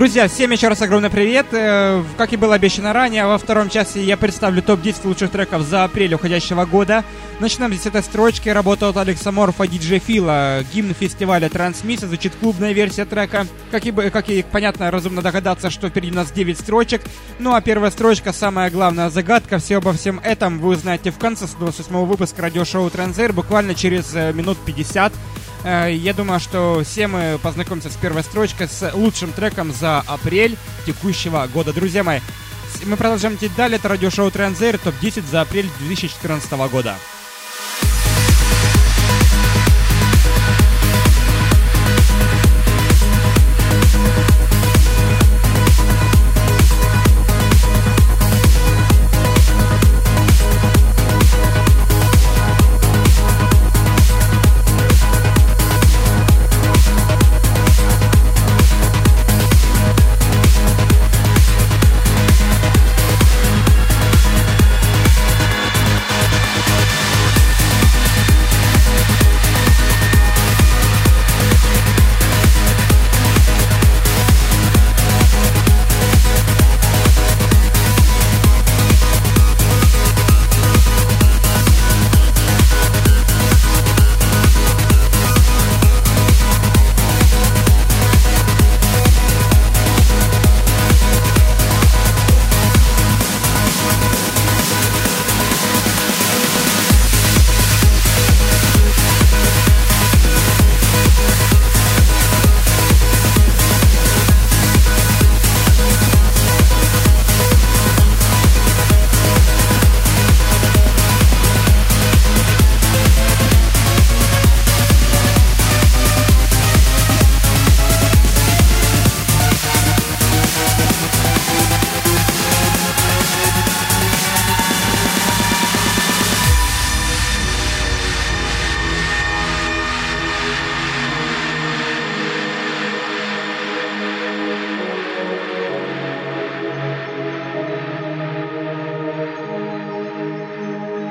Друзья, всем еще раз огромный привет. Э, как и было обещано ранее, во втором часе я представлю топ-10 лучших треков за апрель уходящего года. Начинаем с этой строчки. Работа от Алекса Морфа, диджей Фила. Гимн фестиваля Трансмиссия. Звучит клубная версия трека. Как и, как и понятно, разумно догадаться, что впереди у нас 9 строчек. Ну а первая строчка, самая главная загадка. Все обо всем этом вы узнаете в конце 28 выпуска радиошоу Транзер, буквально через э, минут 50. Э, я думаю, что все мы познакомимся с первой строчкой, с лучшим треком за апрель текущего года. Друзья мои, мы продолжаем идти далее. Это радиошоу Транзер, топ-10 за апрель 2014 года.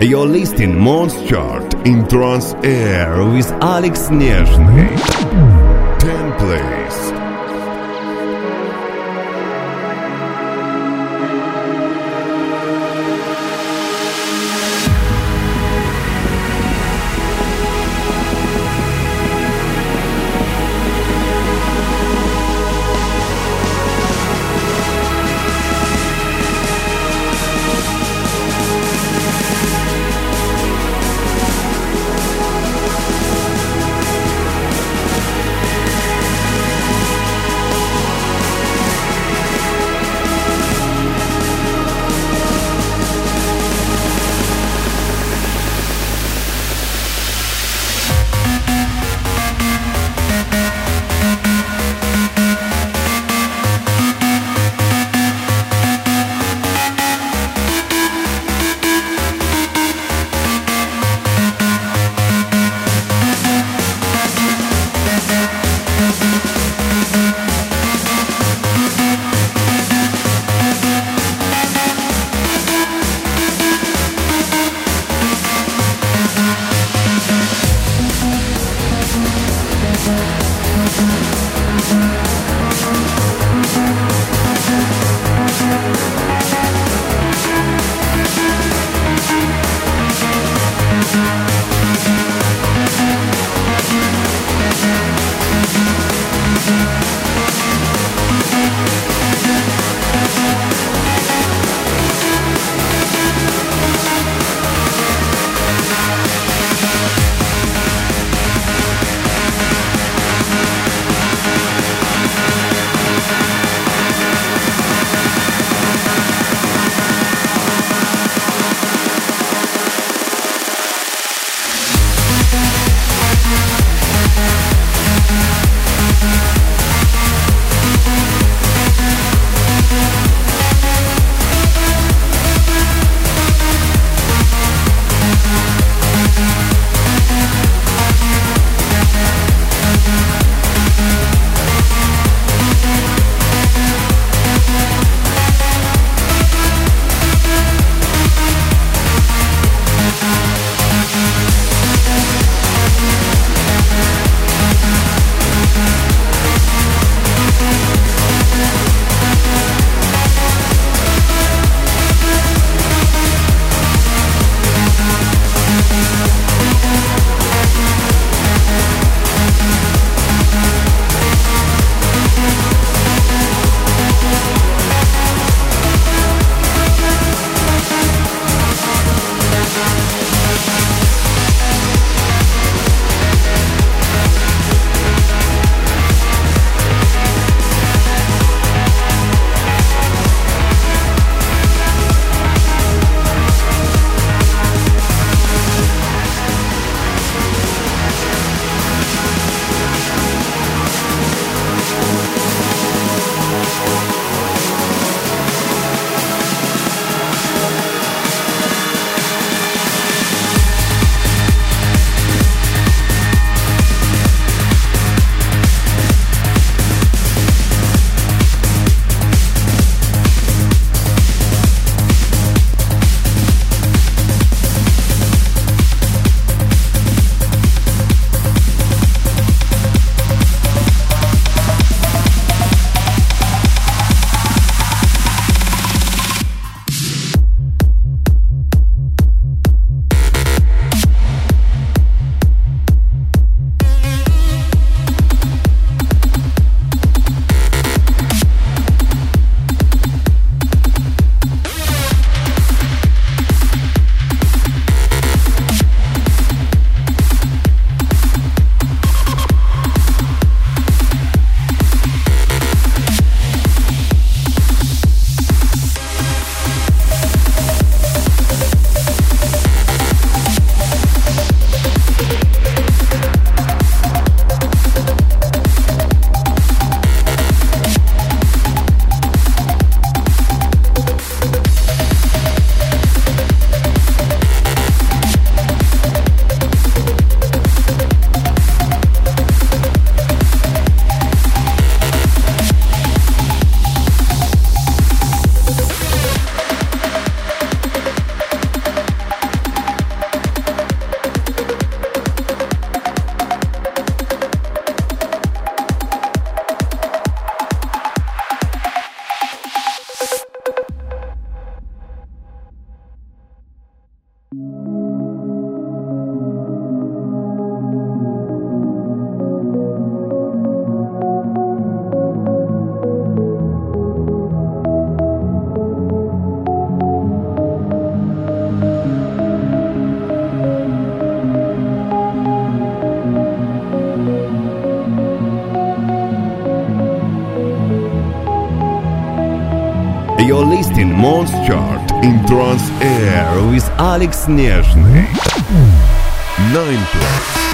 You're listing Mons Chart in Trans Air with Alex Nezhny. You're listening Mons Chart in Trans Air with Alex Nezhny. 9.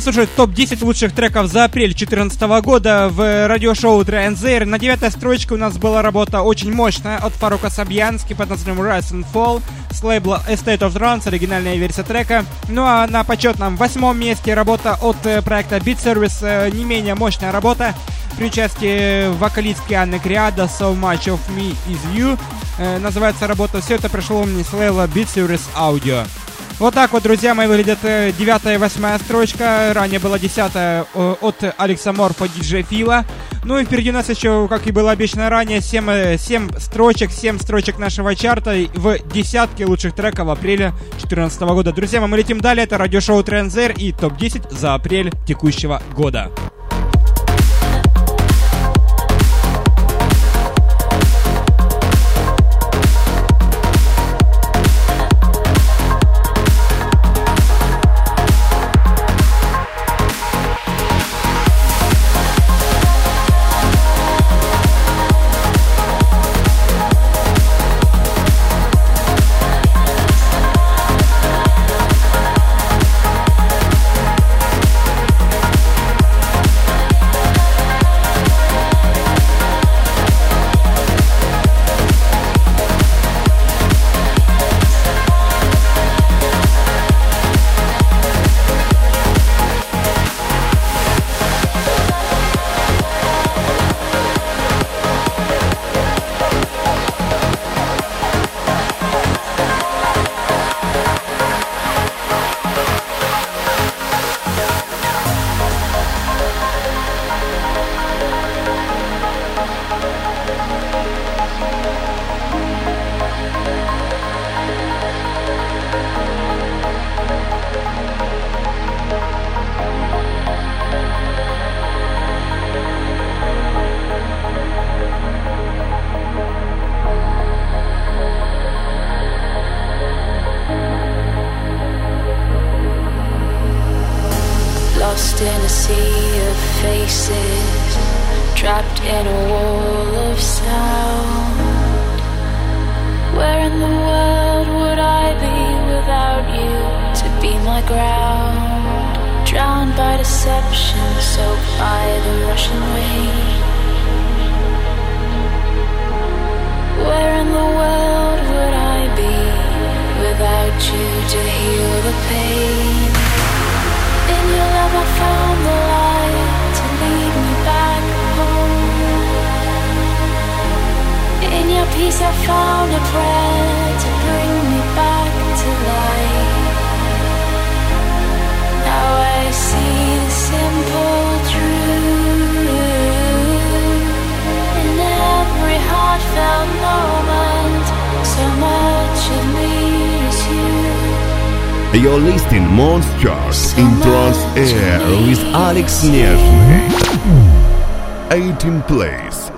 Слушать топ-10 лучших треков за апрель 2014 года в радиошоу Транзейр. На девятой строчке у нас была работа очень мощная от Фарука Сабьянски под названием Rise and Fall с лейбла Estate of Trance, оригинальная версия трека. Ну а на почетном восьмом месте работа от э, проекта Beat Service, э, не менее мощная работа при участии вокалистки Анны Криада So Much of Me Is You. Э, называется работа «Все это пришло мне с лейбла Beat Service Audio». Вот так вот, друзья мои, выглядит э, девятая и восьмая строчка. Ранее была десятая э, от Алекса Морфа, диджей Фила. Ну и впереди у нас еще, как и было обещано ранее, 7, 7 э, строчек, 7 строчек нашего чарта в десятке лучших треков апреля 2014 года. Друзья, мы летим далее. Это радиошоу Трендзер и топ-10 за апрель текущего года. you to heal the pain. In your love, I found the light to lead me back home. In your peace, I found a prayer to bring me back to life. Now I see the simple truth in every heartfelt. You're listening Monsters in Trans Air with Alex Nezhny. 18 place.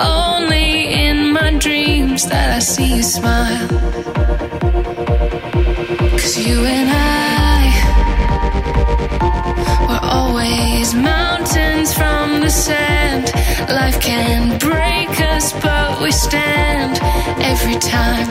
Only in my dreams that I see you smile. Cause you and I were always mountains from the sand. Life can break us, but we stand every time.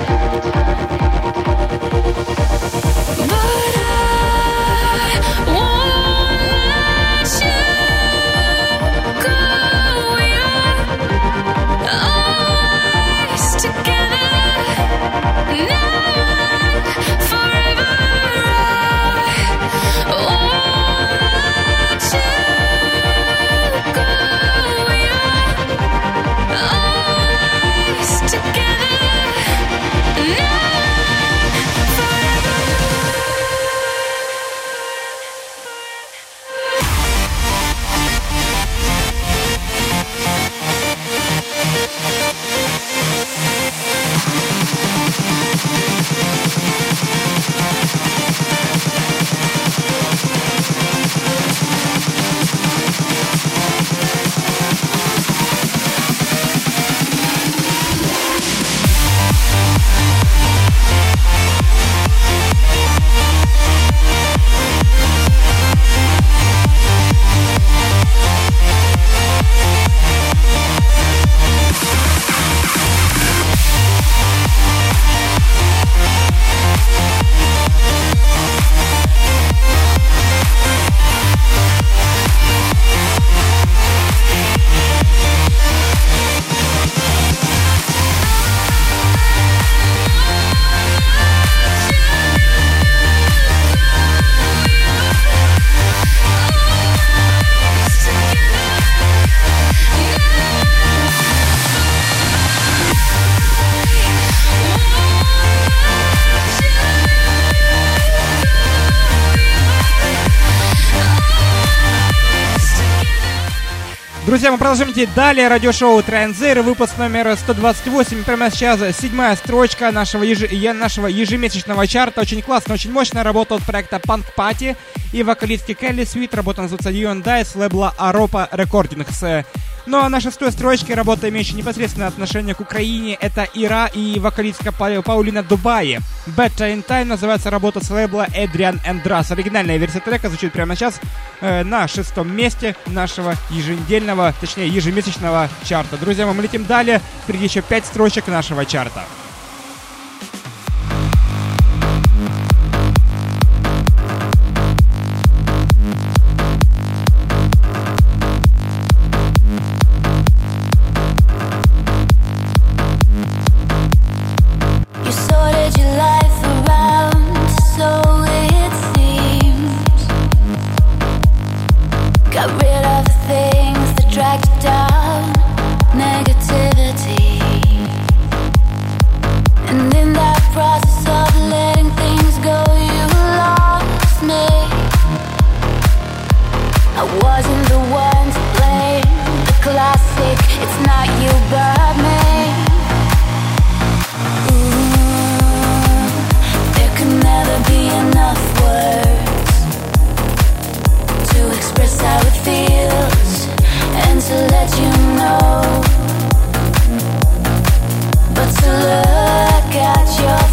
Друзья, мы продолжаем идти далее. Радиошоу Транзер, выпуск номер 128. Прямо сейчас седьмая строчка нашего, еж... нашего ежемесячного чарта. Очень классно, очень мощная работа от проекта Punk Party и вокалистки Келли Свит. Работа называется I с лейбла Aropa Recordings. Ну а на шестой строчке работа, имеющая непосредственное отношение к Украине, это Ира и вокалистка Па- Паулина Дубаи. Better in Time называется работа с лейбла Эдриан Эндрас. Оригинальная версия трека звучит прямо сейчас э, на шестом месте нашего еженедельного, точнее ежемесячного чарта. Друзья, мы летим далее. Впереди еще пять строчек нашего чарта.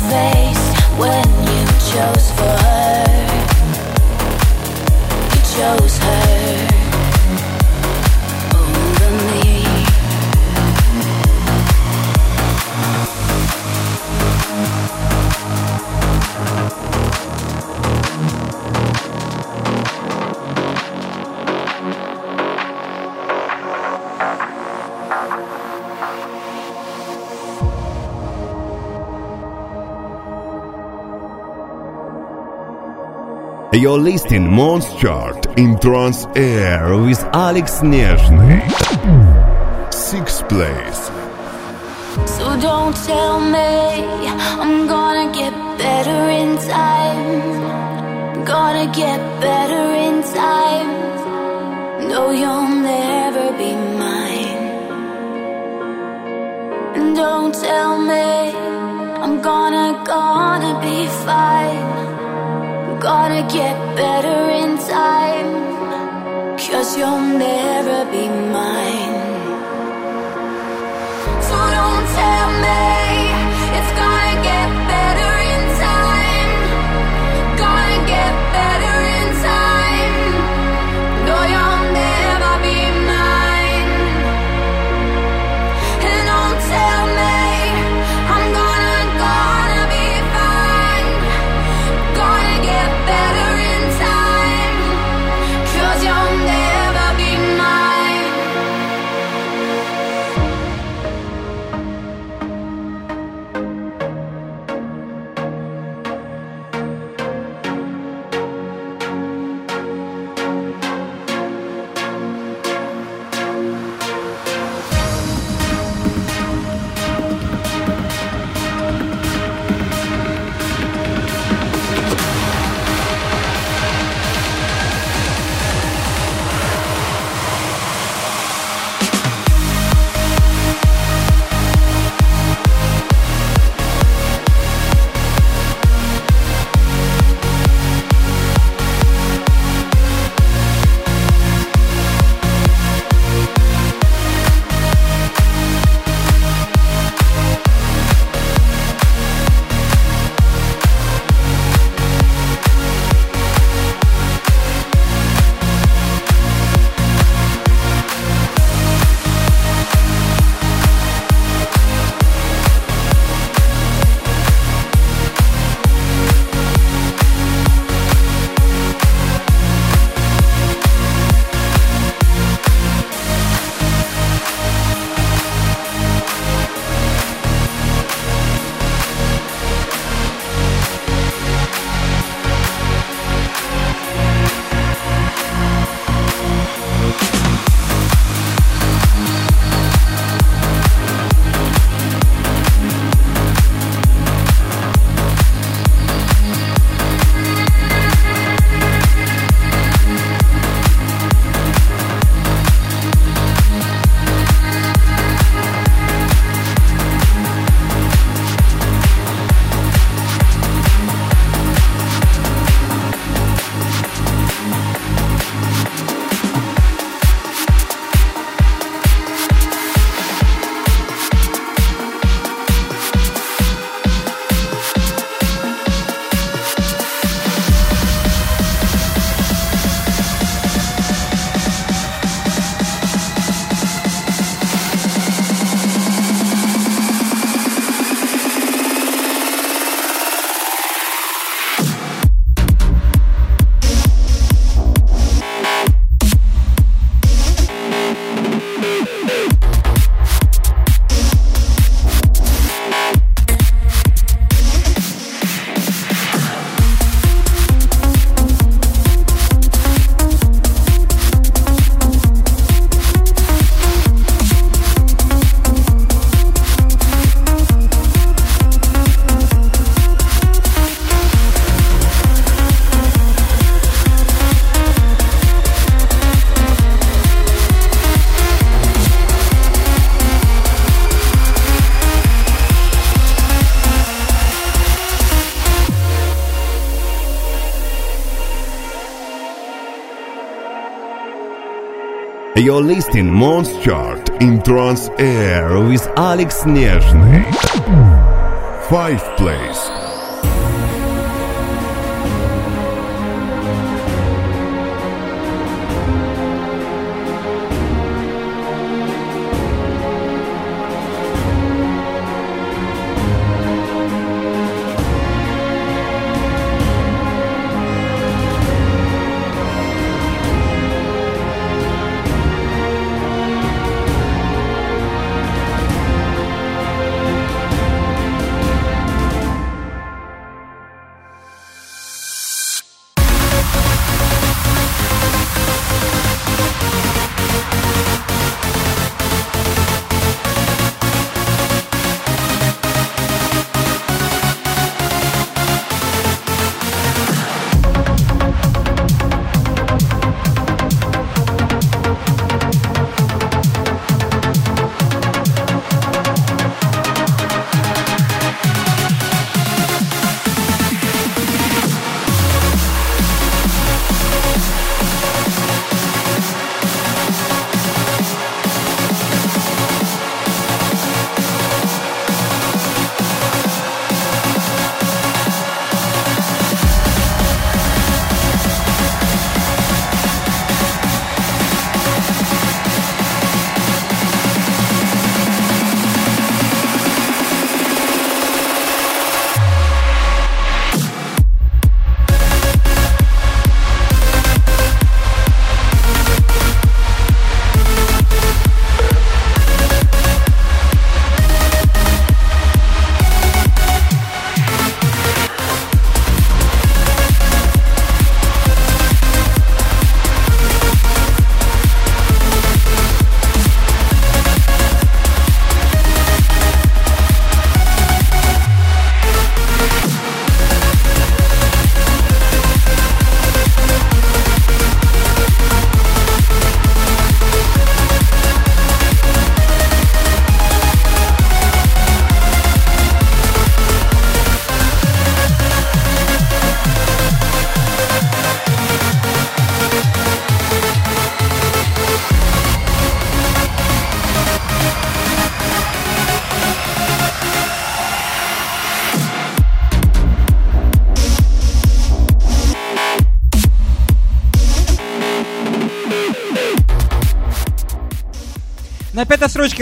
Face when you chose for her, you chose her You're listening Monstchart in Trans Air with Alex Nezhny. Sixth place. So don't tell me I'm gonna get better in time. Gonna get better in time. No, you'll never be mine. And don't tell me I'm gonna, gonna be fine. Gonna get better in time. Cause you'll never be mine. So don't tell me You're listening Mons Chart in Trans Air with Alex Nezhny. Five place.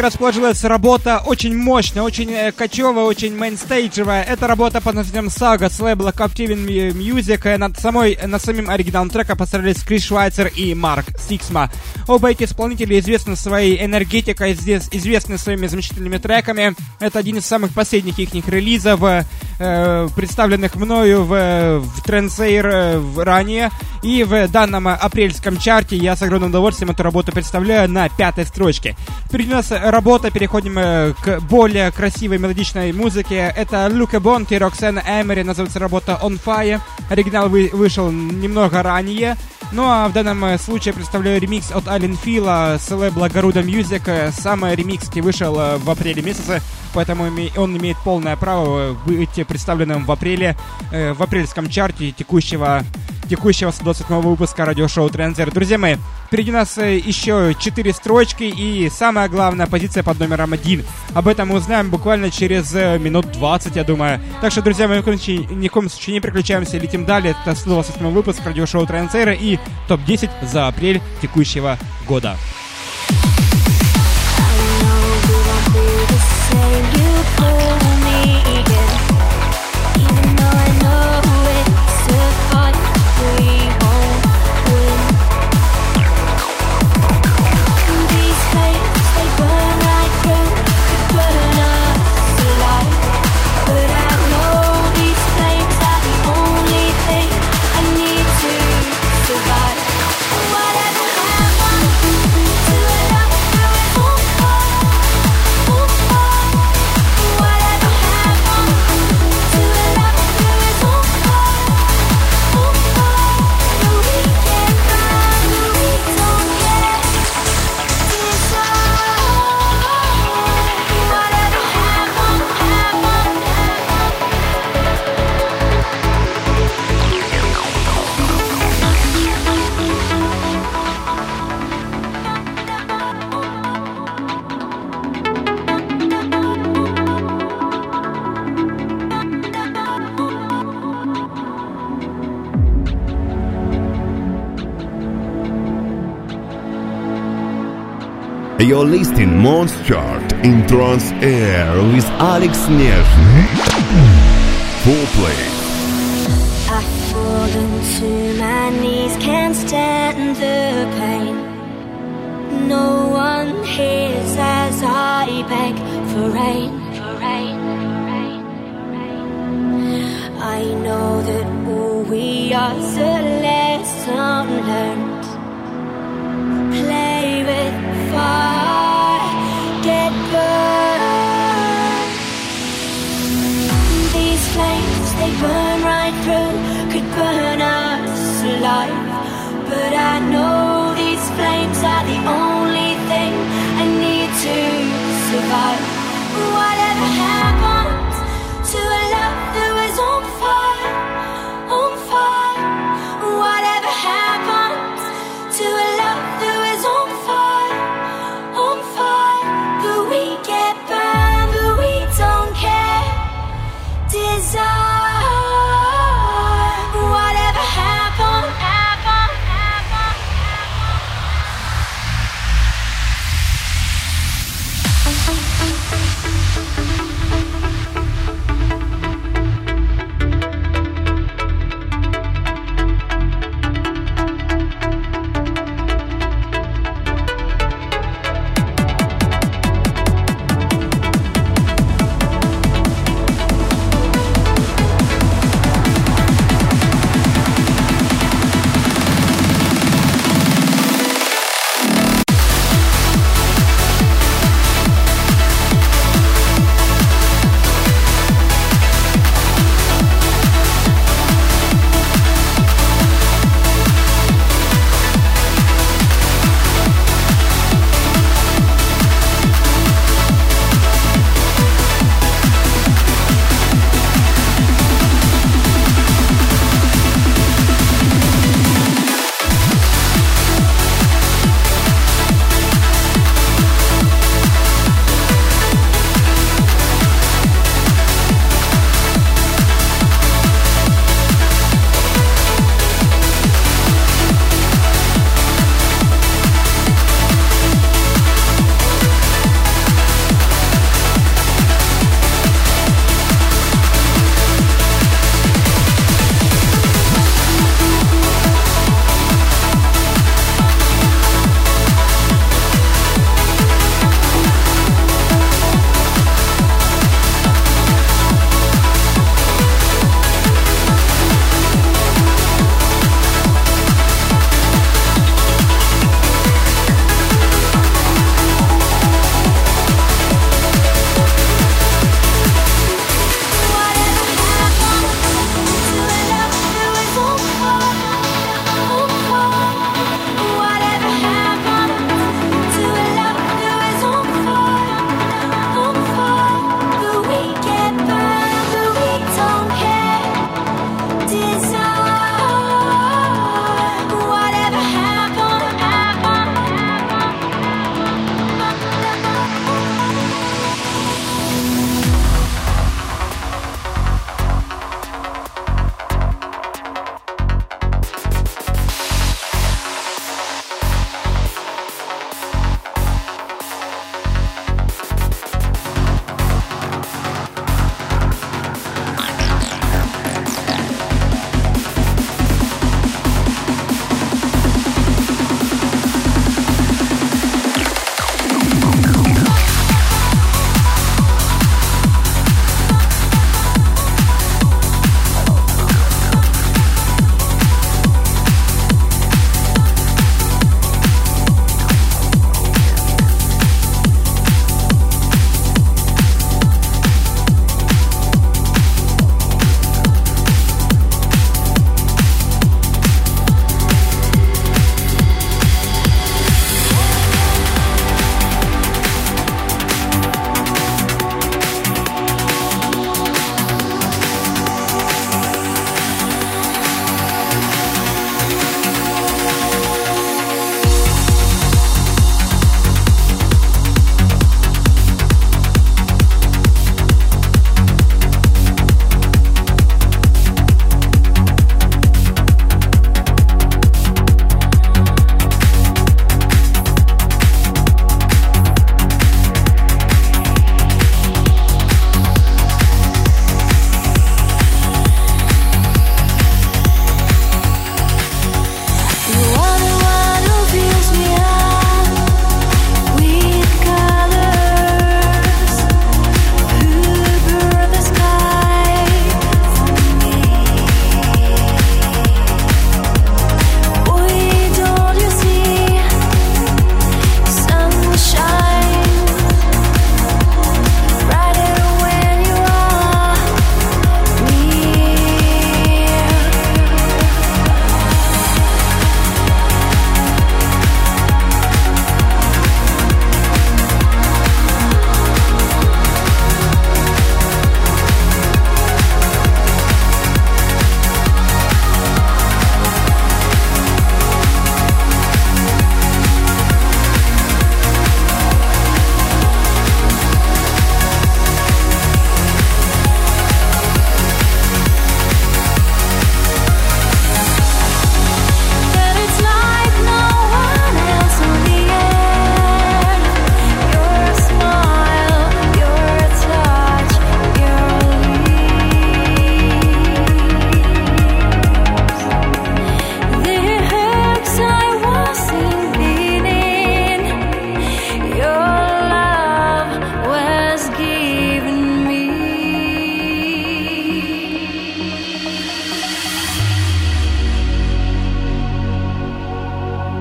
Расположилась работа очень мощная, очень э, качовая, очень мейнстейджевая. Это работа под названием Saga с лейбла Captivin Music. Э, Над, самой, над самим оригиналом трека постарались Chris Schweizer и Marc Sixma. Оба эти исполнители известны своей энергетикой, известны своими замечательными треками. Это один из самых последних их релизов, э, представленных мною в, в Trance Air э, ранее. И в данном апрельском чарте я с огромным удовольствием эту работу представляю на пятой строчке. Впереди у нас работа, переходим э, к более красивой мелодичной музыке. Это Люка Бонт и Роксана Эмери, называется работа On Fire. Оригинал вы- вышел немного ранее. Ну а в данном э, случае представляю ремикс от Ален Фила с лейбла Garuda Music. Сам э, ремикс таки вышел э, в апреле месяце, поэтому он имеет полное право быть представленным в апреле, э, в апрельском чарте текущего текущего 127 выпуска радиошоу Трензер. Друзья мои, впереди нас э, еще 4 строчки и самая главная позиция под номером 1. Об этом мы узнаем буквально через э, минут 20, я думаю. Так что, друзья мои, ни в коем случае, не переключаемся, летим далее. Это 128 выпуск радиошоу Трензера и топ-10 за апрель текущего года. Survive. You're listening Monster Chart in Trans Air with Alex Nezhny. Full play. I've fallen to my knees, can't stand the pain. No one hears as I beg for rain, for rain, for rain, for rain. I know that all we are is a lesson learned. Burn right through, could burn us alive. But I know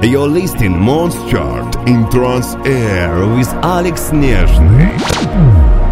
You're listening Monster in Trans Air with Alex Nezhny.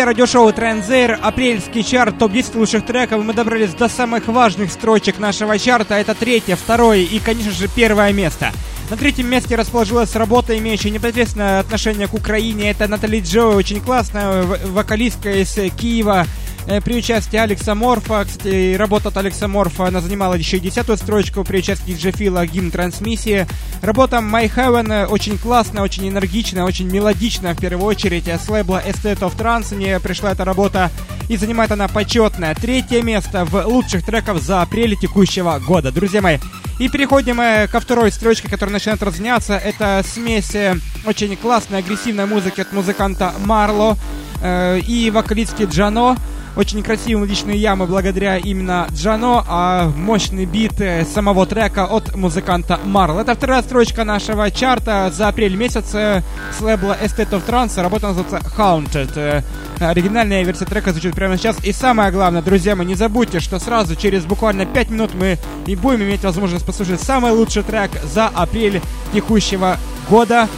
Друзья, радиошоу Транзейр, апрельский чарт, топ-10 лучших треков. Мы добрались до самых важных строчек нашего чарта. Это третье, второе и, конечно же, первое место. На третьем месте расположилась работа, имеющая непосредственное отношение к Украине. Это Натали Джо, очень классная вокалистка из Киева. Э, При участии Алекса Морфа, кстати, работа от Алекса Морфа, она занимала еще и десятую строчку при участии Джефила гимн трансмиссии. Работа My Heaven очень классная, очень энергичная, очень мелодичная в первую очередь. С лейбла Estate of Trance мне пришла эта работа и занимает она почетное третье место в лучших треков за апрель текущего года. Друзья мои, и переходим э, ко второй строчке, которая начинает разняться. Это смесь э, очень классной, агрессивной музыки от музыканта Марло э, и вокалистки Джано. Очень красивые мелодичные ямы благодаря именно Джано, а мощный бит э, самого трека от музыканта Марл. Это вторая строчка нашего чарта за апрель месяц э, с лейбла Estate of Trance. Работа называется Haunted. Э, Оригинальная версия трека звучит прямо сейчас. И самое главное, друзья мои, не забудьте, что сразу через буквально 5 минут мы и будем иметь возможность послушать самый лучший трек за апрель текущего года.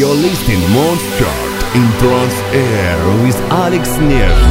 You're listening Monster in Trans Air with Alex Neff.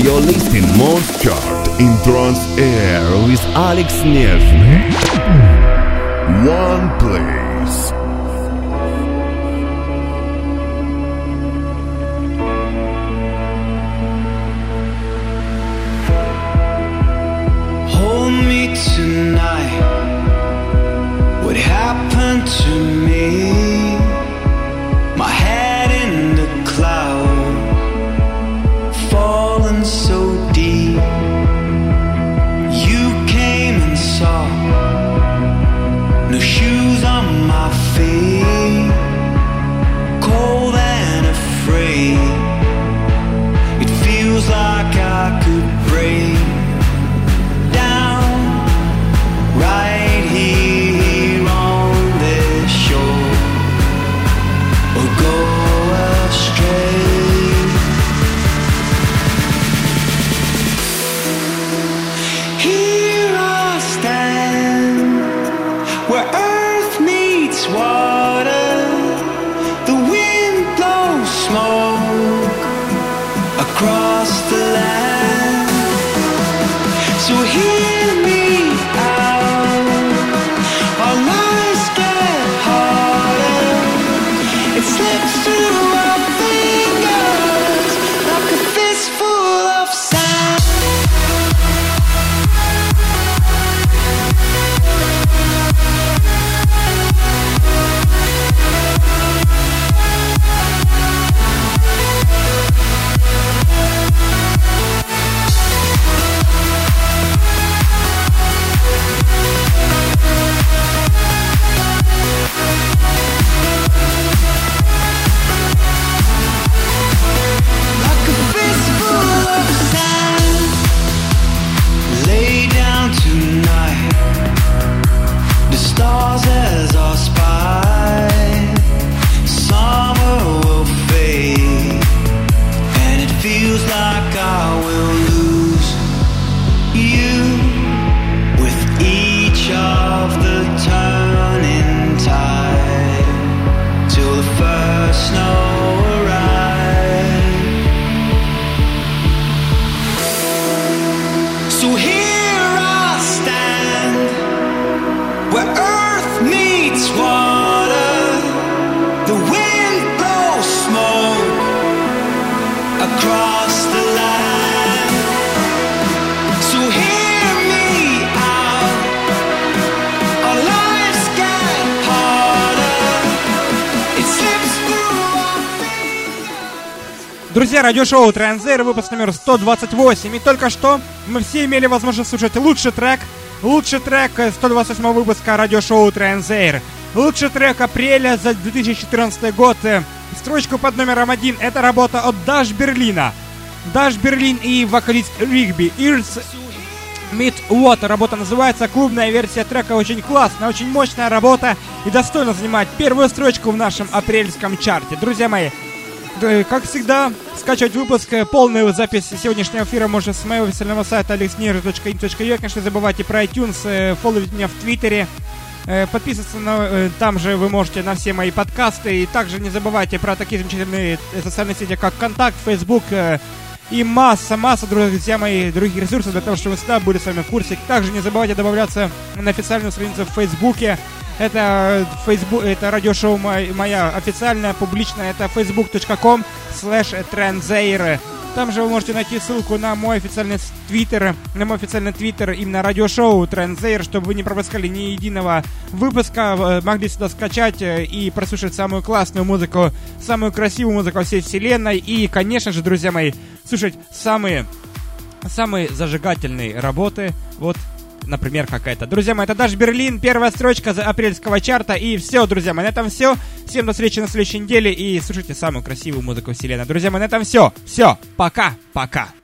You're listening Most Chart in Trans Air with Alex Nevsny. One play. across the land. So here. Друзья, радиошоу Транзейр, выпуск номер 128. И только что мы все имели возможность слушать лучший трек, лучший трек э, 128 выпуска радиошоу Транзейр. Лучший трек апреля за 2014 год. э, Строчку под номером один. Это работа от Даш Берлина. Даш Берлин и вокалист Ригби Ирс Meet What. Работа называется. Клубная версия трека очень классная, очень мощная работа и достойно занимать первую строчку в нашем апрельском чарте. Друзья мои, как всегда, скачивать выпуск, э, полную запись сегодняшнего эфира можно с моего официального сайта alexnir.in.ua. Конечно, не забывайте про iTunes, э, фолловить меня в Твиттере, э, подписываться на, там же вы можете на все мои подкасты. И также не забывайте про такие замечательные социальные сети, как Контакт, э, и масса, масса, друзья мои, других ресурсов для того, чтобы вы всегда были с вами в курсе. Также не забывайте добавляться на официальную страницу в Фейсбуке. Это Facebook, это радиошоу моя официальная, публичная, это facebook.com slash. Там же вы можете найти ссылку на мой официальный твиттер, на мой официальный твиттер именно радиошоу Trendzair, чтобы вы не пропускали ни единого выпуска, могли сюда скачать э, и прослушать самую классную музыку, самую красивую музыку всей вселенной и, конечно же, друзья мои, слушать самые самые зажигательные работы. Вот, например, какая-то. Друзья мои, это Даш Берлин, первая строчка за апрельского чарта. И все, друзья мои, на этом все. Всем до встречи на следующей неделе и слушайте самую красивую музыку вселенной. Друзья мои, на этом все. Все, пока, пока.